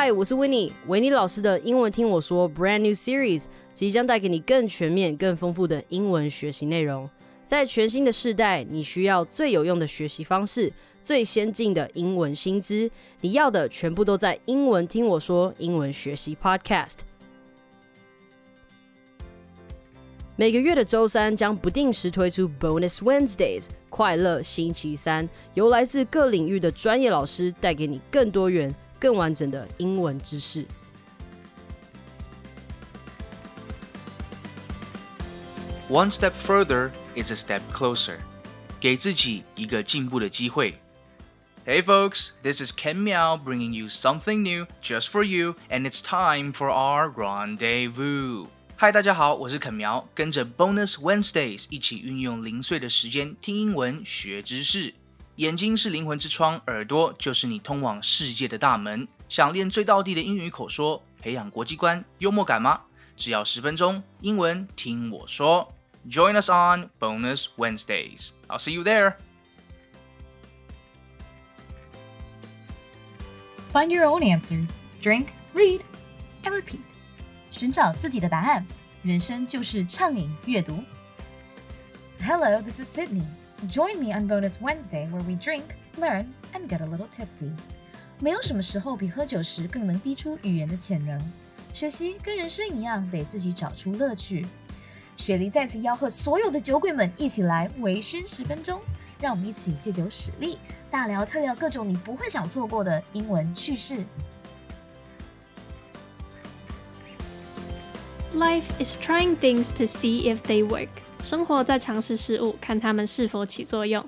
嗨，我是维尼，维尼老师的英文听我说 Brand New Series 即将带给你更全面、更丰富的英文学习内容。在全新的世代，你需要最有用的学习方式，最先进的英文薪资，你要的全部都在英文听我说英文学习 Podcast。每个月的周三将不定时推出 Bonus Wednesdays 快乐星期三，由来自各领域的专业老师带给你更多元、更完整的英文知识。One step further is a step closer，给自己一个进步的机会。Hey folks, this is Ken Miao bringing you something new just for you, and it's time for our rendezvous. 嗨，大家好，我是肯苗，跟着 Bonus Wednesdays 一起运用零碎的时间听英文学知识。 眼睛是灵魂之窗，耳朵就是你通往世界的大门。想练最道地的英语口说，培养国际观、幽默感吗？只要十分钟，英文听我说。Join us on Bonus Wednesdays. I'll see you there. Find your own answers. Drink, read, and repeat. 寻找自己的答案，人生就是畅饮阅读。Hello, this is Sydney. Join me on Bonus Wednesday where we drink, learn, and get a little tipsy. 没有什么时候比喝酒时更能逼出语言的潜能。学习跟人生一样，得自己找出乐趣。雪梨再次吆喝所有的酒鬼们一起来微醺十分钟，让我们一起借酒使力，大聊特聊各种你不会想错过的英文趣事。Life is trying things to see if they work. 生活在尝试事物，看它们是否起作用。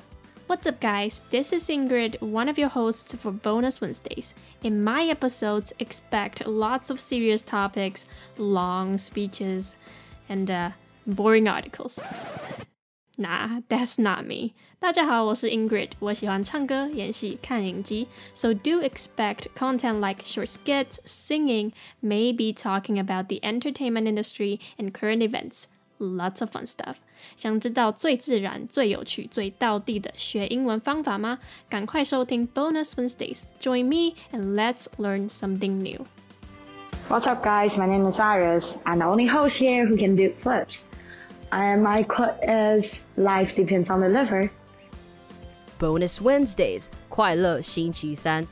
What's up, guys? This is Ingrid, one of your hosts for Bonus Wednesdays. In my episodes, expect lots of serious topics, long speeches, and uh, boring articles. Nah, that's not me. 大家好，我是 Ingrid，我喜欢唱歌、演戏、看影集，so do expect content like short skits, singing, maybe talking about the entertainment industry and current events. Lots of fun stuff. 想知道最自然、最有趣、最道地的学英文方法吗？赶快收听 Bonus Wednesdays. Join me and let's learn something new. What's up, guys? My name is Iris. I'm the only host here who can do flips. And my quote is Life depends on the liver. Bonus Wednesdays 快乐星期三